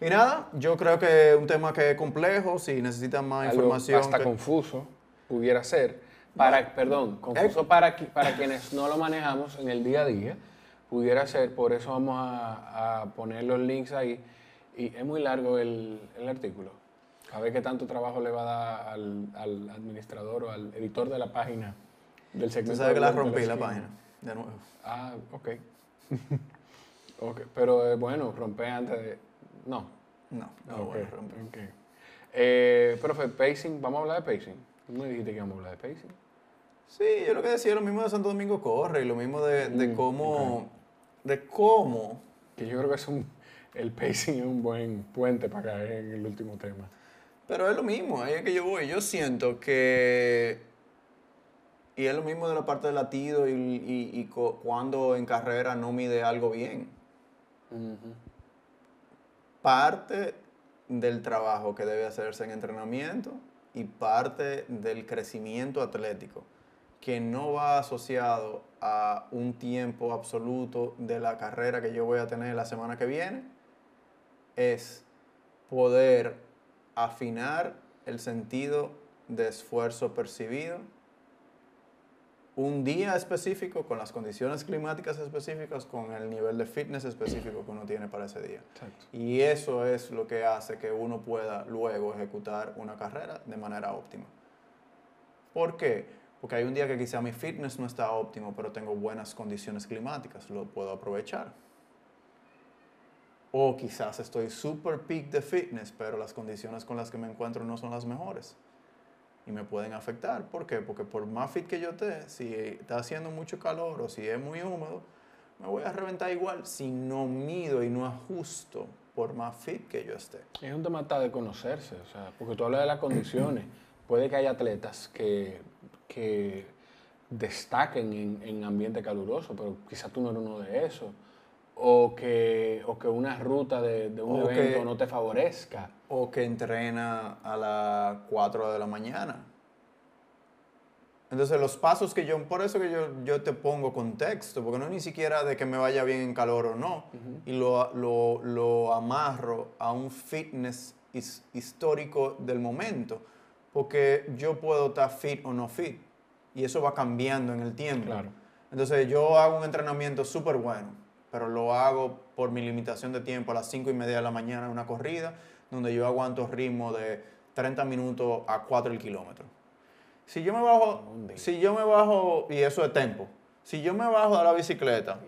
Y nada, yo creo que es un tema que es complejo, si necesitan más Algo información. hasta que- confuso pudiera ser. Para, perdón, confuso para, qui- para quienes no lo manejamos en el día a día, pudiera ser, por eso vamos a, a poner los links ahí. Y es muy largo el, el artículo. A ver qué tanto trabajo le va a dar al, al administrador o al editor de la página del Tú segmento. sabes que la rompí la página, de nuevo. Ah, ok. ok, pero eh, bueno, rompe antes de... No, No, no Ok, lo voy a romper. ok. Eh, profe, pacing, vamos a hablar de pacing. Tú me dijiste que íbamos a hablar de pacing. Sí, yo lo que decía, lo mismo de Santo Domingo Corre y lo mismo de, de Mm, cómo, de cómo Que yo creo que es un, el pacing es un buen puente para caer en el último tema. Pero es lo mismo, ahí es que yo voy. Yo siento que. Y es lo mismo de la parte del latido y, y- y cuando en carrera no mide algo bien. Parte del trabajo que debe hacerse en entrenamiento y parte del crecimiento atlético, que no va asociado a un tiempo absoluto de la carrera que yo voy a tener la semana que viene, es poder afinar el sentido de esfuerzo percibido un día específico con las condiciones climáticas específicas, con el nivel de fitness específico que uno tiene para ese día. Exacto. Y eso es lo que hace que uno pueda luego ejecutar una carrera de manera óptima. ¿Por qué? Porque hay un día que quizá mi fitness no está óptimo, pero tengo buenas condiciones climáticas, lo puedo aprovechar. O quizás estoy super peak de fitness, pero las condiciones con las que me encuentro no son las mejores. Y me pueden afectar. ¿Por qué? Porque por más fit que yo esté, si está haciendo mucho calor o si es muy húmedo, me voy a reventar igual si no mido y no ajusto por más fit que yo esté. Es un tema de conocerse, o sea, porque tú hablas de las condiciones. Puede que haya atletas que, que destaquen en, en ambiente caluroso, pero quizás tú no eres uno de esos. O que, o que una ruta de, de un O evento que- no te favorezca. O que entrena a las 4 de la mañana. Entonces los pasos que yo, por eso que yo, yo te pongo contexto, porque no es ni siquiera de que me vaya bien en calor o no, y lo, lo, lo amarro a un fitness his- histórico del momento, porque yo puedo estar fit o no fit, y eso va cambiando en el tiempo. Claro. Entonces yo hago un entrenamiento súper bueno, pero lo hago por mi limitación de tiempo a las 5 y media de la mañana en una corrida, donde yo aguanto ritmo de 30 minutos a 4 el kilómetro. Si yo me bajo, si yo me bajo, y eso es tempo, si yo me bajo de la bicicleta,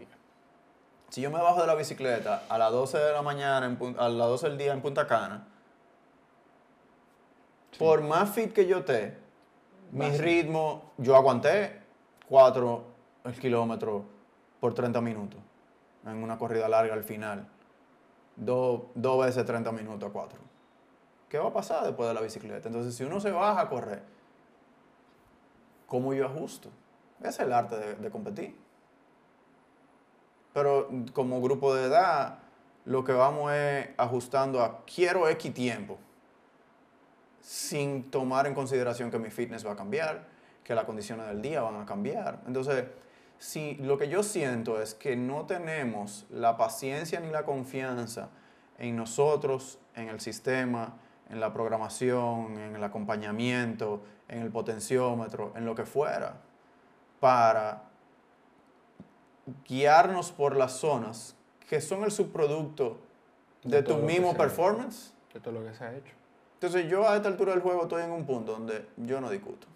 si yo me bajo de la bicicleta a las 12 de la mañana, en a las 12 del día en Punta Cana, por más fit que yo esté, mi ritmo, yo aguanté 4 el kilómetro por 30 minutos en una corrida larga al final. Dos, dos veces 30 minutos a 4. ¿qué va a pasar después de la bicicleta? Entonces, si uno se baja a correr, ¿cómo yo ajusto? Es el arte de, de competir. Pero como grupo de edad, lo que vamos es ajustando a quiero X tiempo, sin tomar en consideración que mi fitness va a cambiar, que las condiciones del día van a cambiar. Entonces, si lo que yo siento es que no tenemos la paciencia ni la confianza en nosotros, en el sistema, en la programación, en el acompañamiento, en el potenciómetro, en lo que fuera, para guiarnos por las zonas que son el subproducto de, De tu mismo performance. De todo lo que se ha hecho. Entonces yo a esta altura del juego estoy en un punto donde yo no discuto.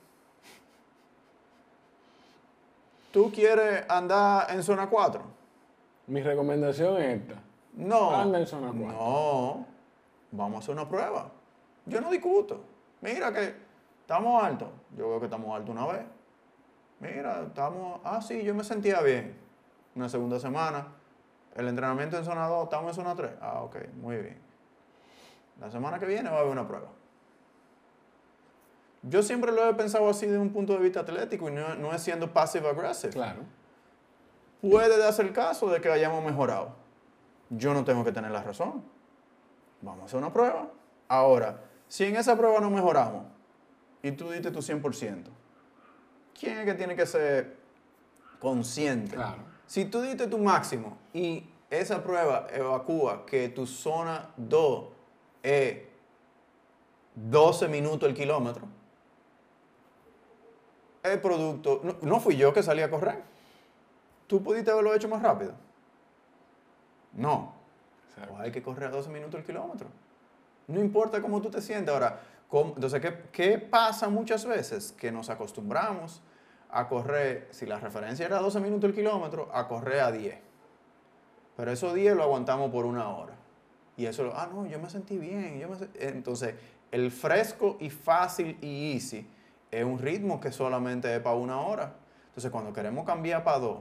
¿Tú quieres andar en zona 4? Mi recomendación es esta. No. Anda en zona 4. No. Vamos a hacer una prueba. Yo no discuto. Mira que estamos altos. Yo veo que estamos altos una vez. Mira, estamos... Ah, sí, yo me sentía bien. Una segunda semana. El entrenamiento en zona 2, estamos en zona 3. Ah, ok, muy bien. La semana que viene va a haber una prueba. Yo siempre lo he pensado así de un punto de vista atlético y no, no es siendo passive aggressive. Claro. Puede darse el caso de que hayamos mejorado. Yo no tengo que tener la razón. Vamos a hacer una prueba. Ahora, si en esa prueba no mejoramos y tú diste tu 100%, ¿quién es que tiene que ser consciente? Claro. Si tú diste tu máximo y esa prueba evacúa que tu zona 2 es 12 minutos el kilómetro, el producto, no, no fui yo que salí a correr. ¿Tú pudiste haberlo hecho más rápido? No. Exacto. O hay que correr a 12 minutos el kilómetro. No importa cómo tú te sientes. Ahora, ¿cómo- entonces, ¿qué, ¿qué pasa muchas veces? Que nos acostumbramos a correr, si la referencia era 12 minutos el kilómetro, a correr a 10. Pero esos 10 lo aguantamos por una hora. Y eso, ah, no, yo me sentí bien. Yo me se-". Entonces, el fresco y fácil y easy es un ritmo que solamente es para una hora. Entonces, cuando queremos cambiar para dos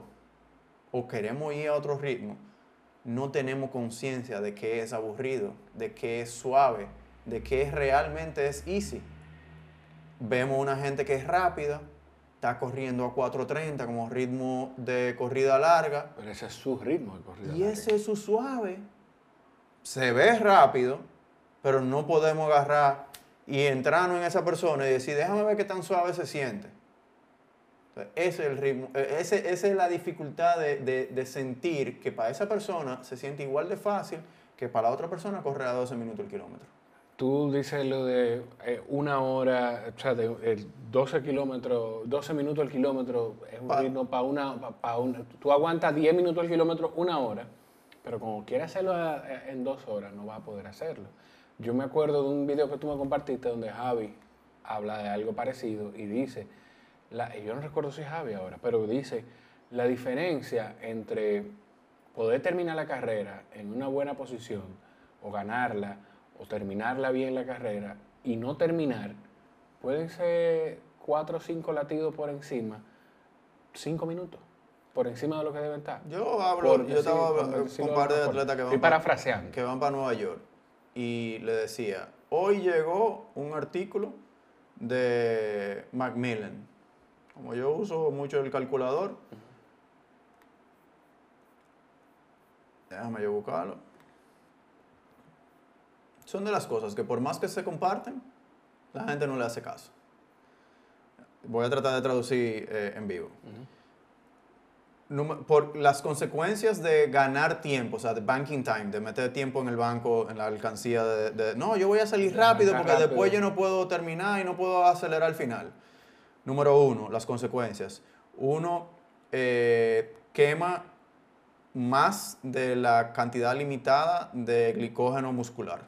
o queremos ir a otro ritmo, no tenemos conciencia de que es aburrido, de que es suave, de que realmente es easy. Vemos una gente que es rápida, está corriendo a 4.30 como ritmo de corrida larga, Pero ese es su ritmo de corrida. y larga. ese es su suave. Se ve rápido, pero no podemos agarrar y entrarnos en esa persona y decir, déjame ver qué tan suave se siente. Entonces, ese es el ritmo, eh, ese- esa es la dificultad de, de- de sentir que para esa persona se siente igual de fácil que para la otra persona correr a 12 minutos el kilómetro. Tú dices lo de eh, una hora, o sea, de el 12 kilómetros, 12 minutos el kilómetro, es un Pa- ritmo para una, pa- pa una. Tú aguantas 10 minutos el kilómetro una hora, pero como quieres hacerlo a- en dos horas, no vas a poder hacerlo. Yo me acuerdo de un video que tú me compartiste donde Javi habla de algo parecido y dice, la, yo no recuerdo si es Javi ahora, pero dice la diferencia entre poder terminar la carrera en una buena posición o ganarla o terminarla bien la carrera y no terminar, pueden ser cuatro o cinco latidos por encima, cinco minutos por encima de lo que deben estar. Yo hablo, yo estaba hablando con un par de atletas que van, Estoy pa- parafraseando. que van para Nueva York y le decía, hoy llegó un artículo de Macmillan. Como yo uso mucho el calculador, déjame yo buscarlo. Son de las cosas que por más que se comparten, la gente no le hace caso. Voy a tratar de traducir eh, en vivo. Por las consecuencias de ganar tiempo, o sea, de banking time, de meter tiempo en el banco, en la alcancía de, de, no, yo voy a salir rápido porque rápido. después yo no puedo terminar y no puedo acelerar al final. Número uno, las consecuencias. Uno, eh, quema más de la cantidad limitada de glicógeno muscular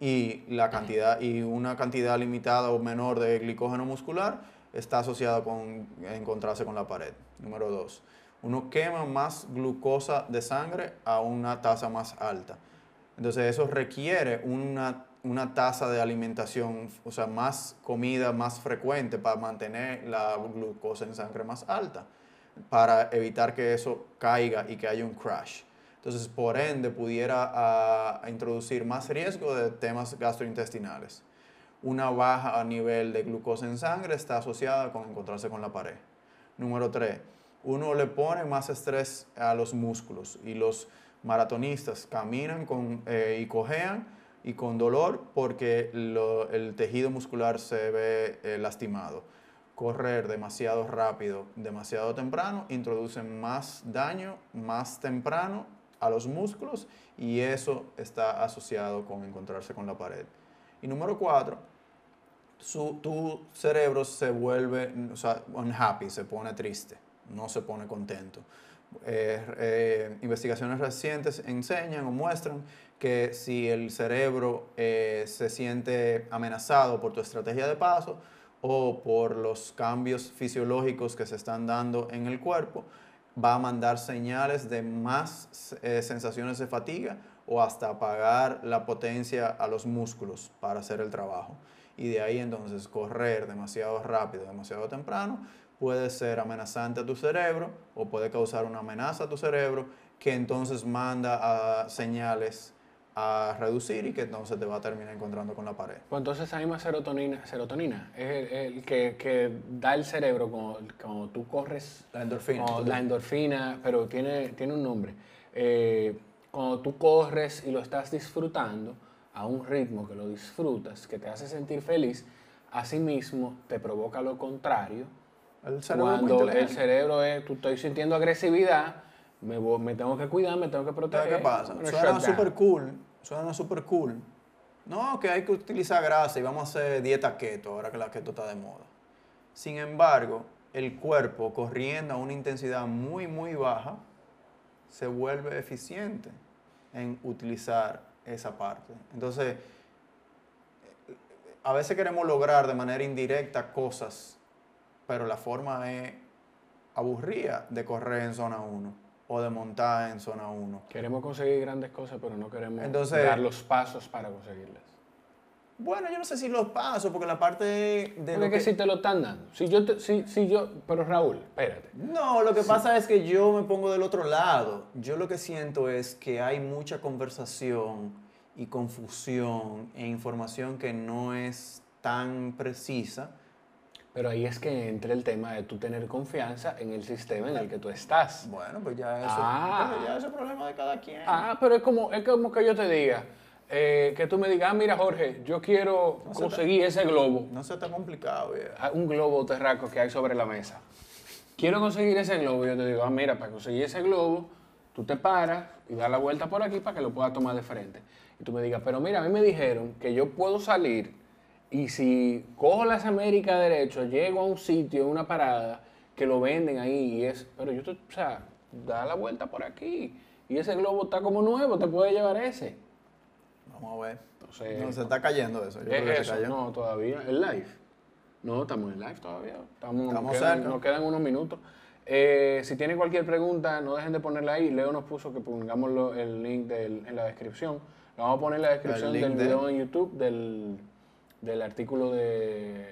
y la cantidad y una cantidad limitada o menor de glicógeno muscular está asociada con encontrarse con la pared. Número dos, uno quema más glucosa de sangre a una tasa más alta. Entonces eso requiere una, una tasa de alimentación, o sea, más comida más frecuente para mantener la glucosa en sangre más alta, para evitar que eso caiga y que haya un crash. Entonces, por ende, pudiera a, a introducir más riesgo de temas gastrointestinales. Una baja a nivel de glucosa en sangre está asociada con encontrarse con la pared. Número 3. Uno le pone más estrés a los músculos y los maratonistas caminan con, eh, y cojean y con dolor porque el tejido muscular se ve eh, lastimado. Correr demasiado rápido, demasiado temprano, introduce más daño más temprano a los músculos y eso está asociado con encontrarse con la pared. Y número cuatro, su, tu cerebro se vuelve o sea, unhappy, se pone triste, no se pone contento. Eh, eh, investigaciones recientes enseñan o muestran que si el cerebro eh, se siente amenazado por tu estrategia de paso o por los cambios fisiológicos que se están dando en el cuerpo, va a mandar señales de más sensaciones de fatiga o hasta apagar la potencia a los músculos para hacer el trabajo. Y de ahí entonces correr demasiado rápido, demasiado temprano, puede ser amenazante a tu cerebro o puede causar una amenaza a tu cerebro que entonces manda a señales a reducir y que entonces te va a terminar encontrando con la pared. Pues entonces esa misma serotonina, serotonina es el, el que, que da el cerebro cuando, cuando tú corres. La endorfina. Cuando- la endorfina, pero tiene, tiene un nombre. Eh, cuando tú corres y lo estás disfrutando a un ritmo que lo disfrutas, que te hace sentir feliz, asimismo te provoca lo contrario. El cerebro Cuando el cerebro es, tú estoy sintiendo agresividad, me, voy- me tengo que cuidar, me tengo que proteger. ¿Sabes qué pasa? Suena súper cool. Suena súper cool. No, que hay que utilizar grasa y vamos a hacer dieta keto, ahora que la keto está de moda. Sin embargo, el cuerpo corriendo a una intensidad muy, muy baja, se vuelve eficiente en utilizar esa parte. Entonces, a veces queremos lograr de manera indirecta cosas, pero la forma es aburrida de correr en zona 1 o de montar en zona 1. Queremos conseguir grandes cosas, pero no queremos Entonces- dar los pasos para conseguirlas. Bueno, yo no sé si los paso, porque la parte de Porque lo que si te lo están dando. Si yo, te- si, si yo, pero Raúl, espérate. No, lo que pasa es que yo me pongo del otro lado. Yo lo que siento es que hay mucha conversación y confusión e información que no es tan precisa. Pero ahí es que entra el tema de tú tener confianza en el sistema en el que tú estás. Bueno, pues ya eso, Ah. ya es problema de cada quien. Ah, pero es como, es como que yo te diga, eh, que tú me digas, ah, mira Jorge, yo quiero No conseguir ese globo, No sea tan complicado, viejo. ah, un globo terraco que hay sobre la mesa. Quiero conseguir ese globo, yo te digo, ah, mira, para conseguir ese globo, tú te paras y das la vuelta por aquí para que lo puedas tomar de frente. Y tú me digas, pero mira, a mí me dijeron que yo puedo salir y si cojo las Américas derecho, llego a un sitio, una parada, que lo venden ahí y es, pero yo te, o sea, da la vuelta por aquí y ese globo está como nuevo, te puede llevar ese. Vamos a ver. Entonces, No, se está cayendo eso. Yo ¿Qué creo que es se eso? cayó. No, todavía. ¿El live? No, estamos en live todavía. Estamos, Estamos nos, quedan, cerca. nos quedan unos minutos. Eh, si tienen cualquier pregunta, no dejen de ponerla ahí. Leo nos puso que pongamos el link del- en la descripción. Lo vamos a poner en la descripción del de- video en YouTube del, del artículo de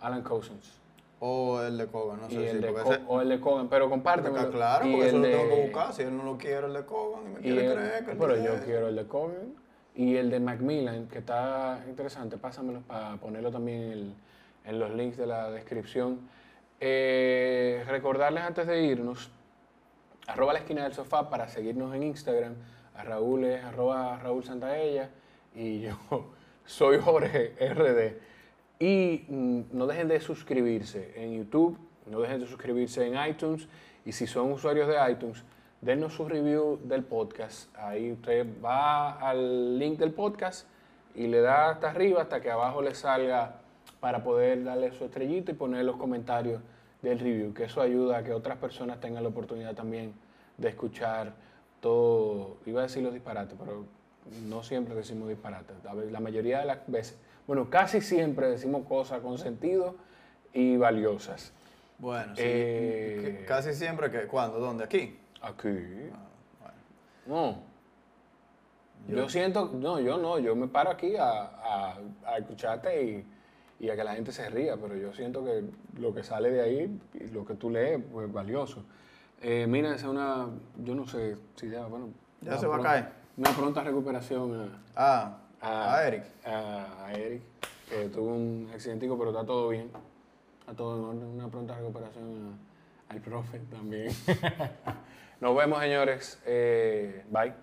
Alan Cousins. O el de Kogan, no y sé el si. de Co- ese- o el de Kogan, pero compárteme. Claro, porque eso el lo tengo que de- buscar. Si él no lo quiere, el de Kogan, y me quiere el- creer que pero yo quiero el de Cogan y el de Macmillan, que está interesante. Pásamelo para ponerlo también en, el- en los links de la descripción. Eh, recordarles antes de irnos, arroba la esquina del sofá para seguirnos en Instagram. A Raúl es arroba Raúl Santaella y yo soy Jorge RD. Y mm, no dejen de suscribirse en YouTube, no dejen de suscribirse en iTunes. Y si son usuarios de iTunes, denos su review del podcast. Ahí usted va al link del podcast y le da hasta arriba hasta que abajo le salga para poder darle su estrellita y poner los comentarios del review, que eso ayuda a que otras personas tengan la oportunidad también de escuchar todo, iba a decir los disparates, pero no siempre decimos disparates, la, mayoría de las veces, bueno, casi siempre decimos cosas con sentido y valiosas. Bueno, sí. Eh, Casi siempre que. ¿Cuándo? ¿Dónde? Aquí. Aquí. Ah, bueno. No. Yo, siento, no, yo no, yo me paro aquí a, a- a escucharte y, y a que la gente se ría, pero yo siento que lo que sale de ahí lo que tú lees pues, es valioso. Eh, mira, es una, yo no sé si ya, bueno. Ya se va a caer. Una pronta recuperación Ah, a, a Eric. A, a Eric, que tuvo un accidentico, pero está todo bien. Está todo en orden. Una pronta recuperación a- al profe también. Nos vemos, señores. Eh, bye.